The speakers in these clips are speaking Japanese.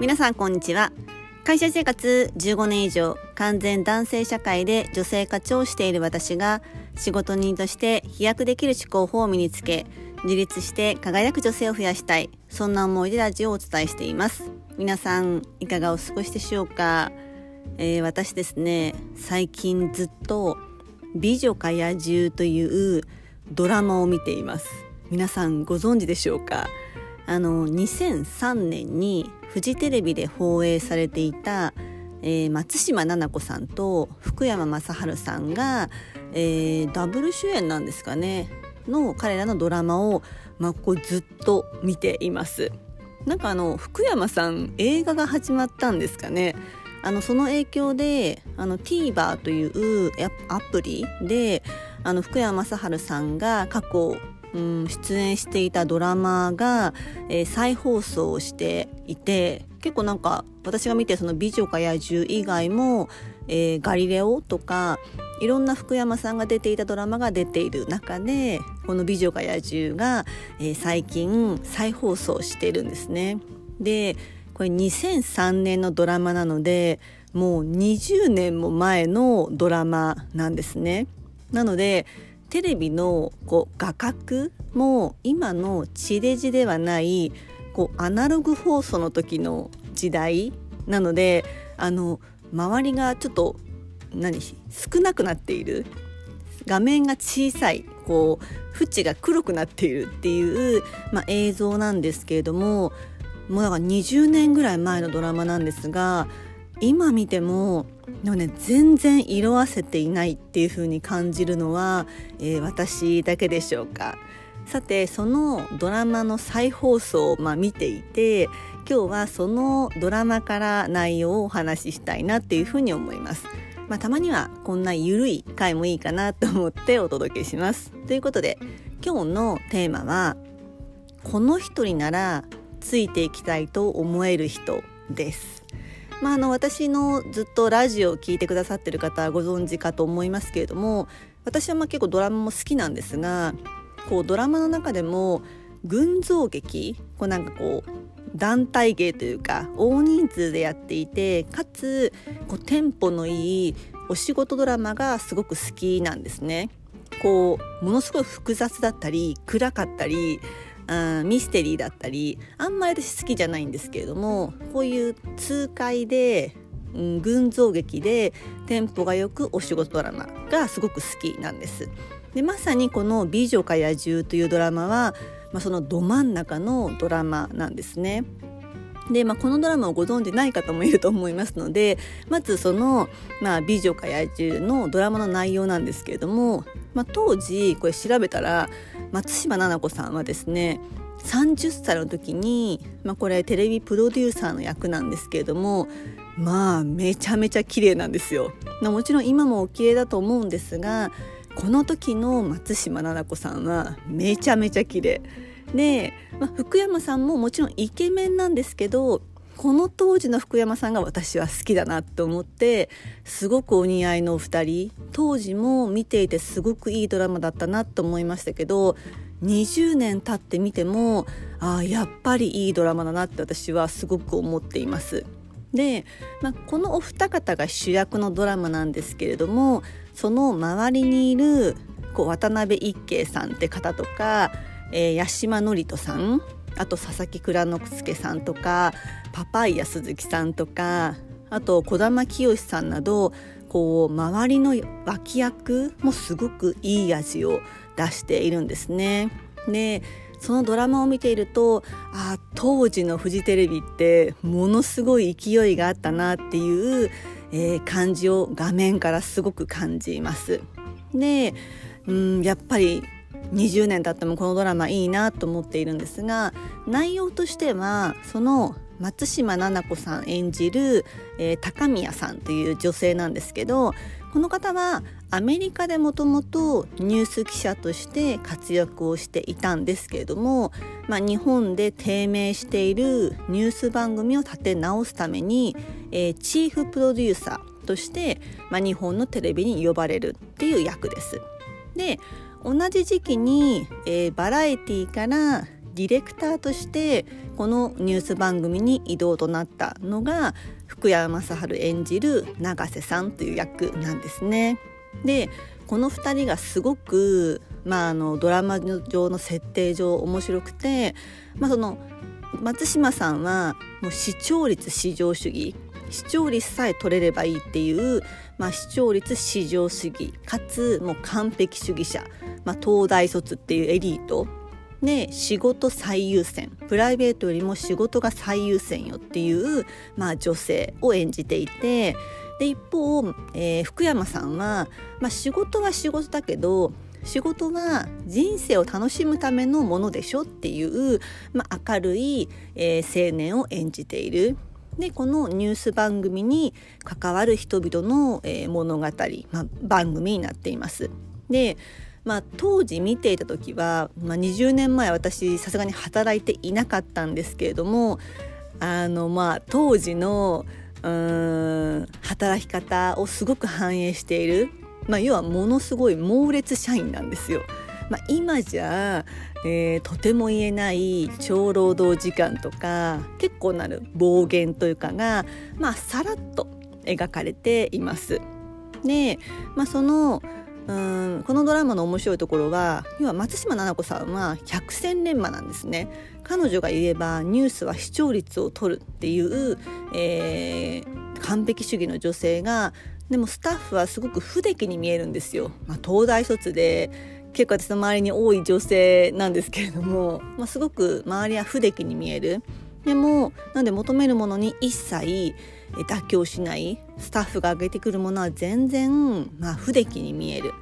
皆さんこんにちは。会社生活15年以上完全男性社会で女性課長をしている私が仕事人として飛躍できる思考法を身につけ自立して輝く女性を増やしたい。そんな思いでラジオをお伝えしています。皆さんいかがお過ごしでしょうか、えー、私ですね最近ずっと美女か野獣というドラマを見ています。皆さんご存知でしょうか？あの2003年にフジテレビで放映されていた、えー、松島菜々子さんと福山雅治さんが、えー、ダブル主演なんですかねの彼らのドラマを、まあ、こうずっと見ています。なんかあの福山さん映画が始まったんですかねあのその影響であの TVer というアプリであの福山雅治さんが過去うん、出演していたドラマが、えー、再放送していて結構なんか私が見てその「美女か野獣」以外も、えー、ガリレオとかいろんな福山さんが出ていたドラマが出ている中でこの「美女か野獣が」えー、最近再放送してるんですね。でこれ2003年のドラマなのでもう20年も前のドラマなんですね。なのでテレビのこう画角も今の地デジではないこうアナログ放送の時の時代なのであの周りがちょっと何少なくなっている。画面が小さいこう縁が黒くなっているっていう、まあ、映像なんですけれどももうだから20年ぐらい前のドラマなんですが今見てもでもね全然色あせていないっていう風に感じるのは、えー、私だけでしょうかさてそのドラマの再放送を、まあ、見ていて今日はそのドラマから内容をお話ししたいなっていうふうに思います。まあ、たまにはこんなゆるい回もいいかなと思ってお届けします。ということで今日のテーマはこの人にならついていきたいと思える人です。まあ、あの私のずっとラジオを聴いてくださってる方はご存知かと思いますけれども私はまあ結構ドラマも好きなんですがこうドラマの中でも群像劇こうなんかこう団体芸というか大人数でやっていてかつこうテンポのいいお仕事ドラマがすごく好きなんですね。こうものすごい複雑だったり暗かったりミステリーだったりあんまり私好きじゃないんですけれどもこういう痛快で、うん、群像劇でテンポがよくお仕事ドラマがすごく好きなんです。でまさにこの「美女か野獣」というドラマは、まあ、そのど真ん中のドラマなんですね。で、まあ、このドラマをご存じない方もいると思いますのでまずその、まあ、美女か野獣のドラマの内容なんですけれども、まあ、当時これ調べたら松島菜々子さんはですね30歳の時に、まあ、これテレビプロデューサーの役なんですけれどもまあめちゃめちゃ綺麗なんですよ。まもちろん今もお綺麗だと思うんですがこの時の松島菜々子さんはめちゃめちゃ綺麗で、まあ、福山さんももちろんイケメンなんですけどこの当時の福山さんが私は好きだなって思ってすごくお似合いのお二人当時も見ていてすごくいいドラマだったなと思いましたけど20年経ってみてもあやっぱりいいドラマだなって私はすごく思っています。で、まあ、このお二方が主役のドラマなんですけれどもその周りにいるこう渡辺一慶さんって方とか、えー、八島智人さんあと佐々木蔵之介さんとかパパイヤ鈴木さんとかあと児玉清さんなどこう周りの脇役もすごくいい味を出しているんですね。でそのドラマを見ているとあ当時のフジテレビってものすごい勢いがあったなっていう、えー、感じを画面からすごく感じます。でうんやっぱり20年経ってもこのドラマいいなと思っているんですが内容としてはその松島菜々子さん演じる、えー、高宮さんという女性なんですけどこの方はアメリカでもともとニュース記者として活躍をしていたんですけれども、まあ、日本で低迷しているニュース番組を立て直すために、えー、チーフプロデューサーとして、まあ、日本のテレビに呼ばれるっていう役です。で同じ時期に、えー、バラエティからディレクターとしてこのニュース番組に異動となったのが福山雅治演じる永瀬さんという役なんですね。でこの2人がすごく、まあ、あのドラマ上の設定上面白くて、まあ、その松島さんはもう視聴率至上主義視聴率さえ取れればいいっていう、まあ、視聴率至上主義かつもう完璧主義者、まあ、東大卒っていうエリートで仕事最優先プライベートよりも仕事が最優先よっていう、まあ、女性を演じていてで一方、えー、福山さんは、まあ、仕事は仕事だけど仕事は人生を楽しむためのものでしょっていう、まあ、明るい、えー、青年を演じている。でこのニュース番組に関わる人々の、えー、物語、まあ、番組になっています。でまあ、当時見ていた時は、まあ、20年前私さすがに働いていなかったんですけれどもあのまあ当時のうん働き方をすごく反映している、まあ、要はものすごい猛烈社員なんですよ。まあ、今じゃ、えー、とても言えない超労働時間とか結構なる暴言というかが、まあ、さらっと描かれています。で、まあ、そのうんこのドラマの面白いところは要は松島菜々子さんは百戦錬磨なんですね彼女が言えばニュースは視聴率を取るっていう、えー、完璧主義の女性がでもスタッフはすごく不出来に見えるんですよ、まあ、東大卒で結構私の周りに多い女性なんですけれども、まあ、すごく周りは不出来に見えるでもなんで求めるものに一切妥協しないスタッフが上げてくるものは全然、まあ、不出来に見える。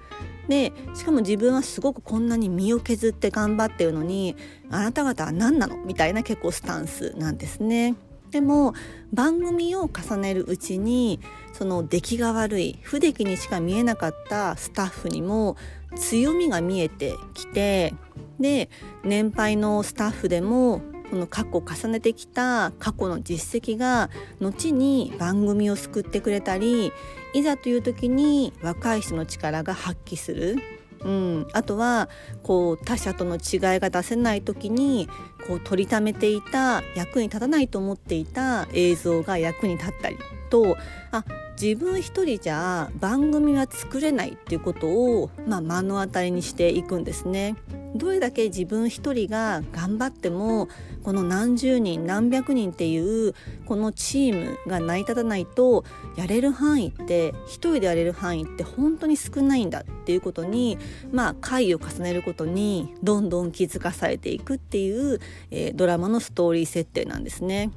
でしかも自分はすごくこんなに身を削って頑張ってるのにあなた方は何なの？みたいな結構スタンスなんですね。でも番組を重ねるうちにその出来が悪い不出来にしか見えなかったスタッフにも強みが見えてきてで年配のスタッフでもこの過去重ねてきた過去の実績が後に番組を救ってくれたりいざという時に若い人の力が発揮する。うん、あとはこう他者との違いが出せない時にこう取りためていた役に立たないと思っていた映像が役に立ったりとあ自分一人じゃ番組は作れないっていうことを、まあ、目の当たりにしていくんですね。どれだけ自分一人が頑張ってもこの何十人何百人っていうこのチームが成り立たないとやれる範囲って一人でやれる範囲って本当に少ないんだっていうことにまあ回を重ねることにどんどん気づかされていくっていう、えー、ドラマのストーリー設定なんですね。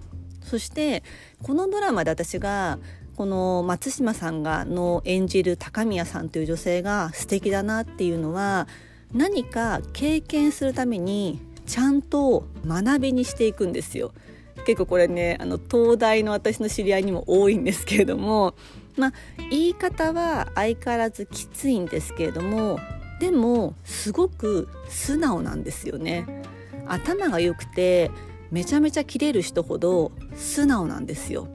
そしてこのドラマで私がこの松島さんがの演じる高宮さんという女性が素敵だなっていうのは何か経験するためにちゃんと学びにしていくんですよ。結構これねあの東大の私の知り合いにも多いんですけれどもまあ言い方は相変わらずきついんですけれどもでもすごく素直なんですよね。頭が良くてめちゃめちゃ切れる人ほど素直なんですよ。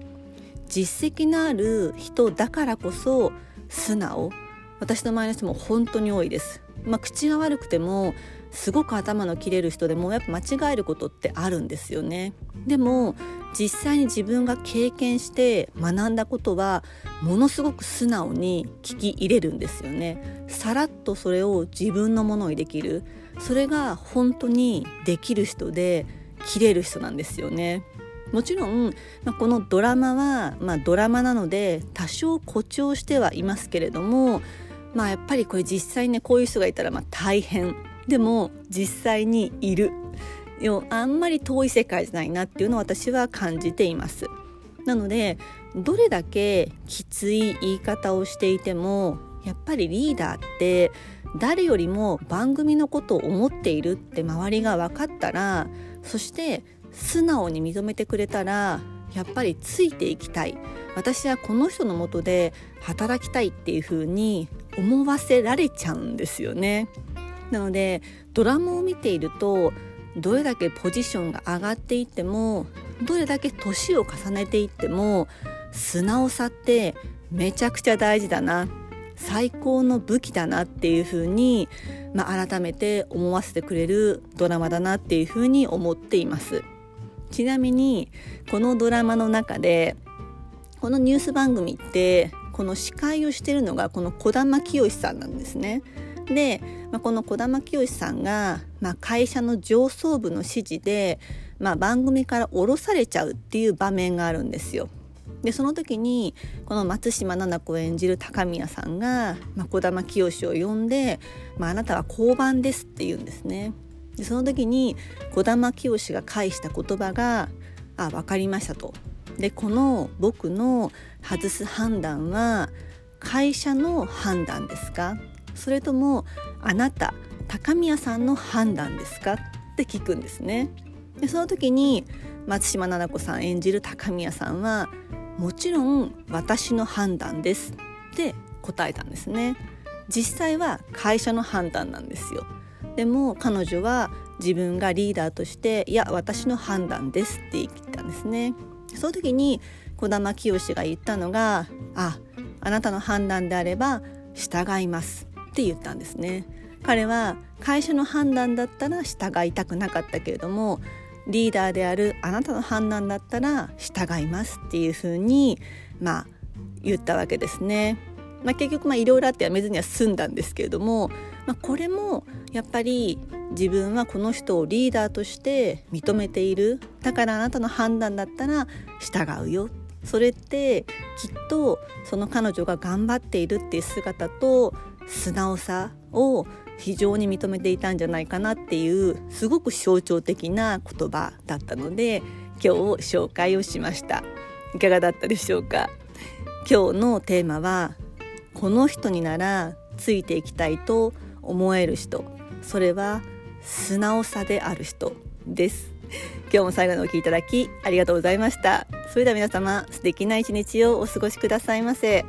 実績のある人だからこそ素直私の周りの人も本当に多いです。まあ、口が悪くてもすごく頭の切れる人でもやっぱ間違えることってあるんですよね。でも実際に自分が経験して学んだことはものすごく素直に聞き入れるんですよね。さらっとそれを自分のものにできるそれが本当にできる人で切れる人なんですよね。もちろん、まあ、このドラマは、まあ、ドラマなので多少誇張してはいますけれどもまあやっぱりこれ実際ねこういう人がいたらまあ大変。でも実際にいる。あんまり遠い世界じゃないなっていうのを私は感じています。なのでどれだけきつい言い方をしていてもやっぱりリーダーって誰よりも番組のことを思っているって周りが分かったらそして素直に認めてくれたらやっぱりついていきたい。私はこの人のもとで働きたいっていう風に思わせられちゃうんですよね。なのでドラマを見ているとどれだけポジションが上がっていってもどれだけ年を重ねていっても素直さってめちゃくちゃ大事だな。最高の武器だなっていうふうに、まあ、改めて思わせてくれるドラマだなっていうふうに思っています。ちなみにこのドラマの中でこのニュース番組ってこの司会をしてるのがこの児玉清さんなんですね。で、まあ、この児玉清さんが、まあ、会社の上層部の指示で、まあ、番組から降ろされちゃうっていう場面があるんですよ。でその時にこの松島菜々子演じる高宮さんが、まあ、児玉清を呼んで、まあ、あなたは交番ですって言うんですね。でその時に児玉清が返した言葉が「あ分かりました」と。でこの僕の外す判断は会社の判断ですか？それともあなた高宮さんの判断ですか？って聞くんですね。でその時に松島菜々子さん演じる高宮さんはもちろん私の判断ですって答えたんですね実際は会社の判断なんですよでも彼女は自分がリーダーとしていや私の判断ですって言ったんですねその時に児玉清が言ったのがああなたの判断であれば従いますって言ったんですね彼は会社の判断だったら従いたくなかったけれどもリーダーであるあなたの判断だったら従いますっていうふうにまあ言ったわけですね。まあ、結局まあいろいろあってやめずには済んだんですけれども、まあ、これもやっぱり自分はこの人をリーダーとして認めている。だからあなたの判断だったら従うよ。それってきっとその彼女が頑張っているっていう姿と素直さを非常に認めていたんじゃないかなっていうすごく象徴的な言葉だったので今日紹介をしました。いかがだったでしょうか？今日のテーマはこの人にならついていきたいと思える人。それは素直さである人です。今日も最後のお聴きいただきありがとうございました。それでは皆様素敵な一日をお過ごしくださいませ。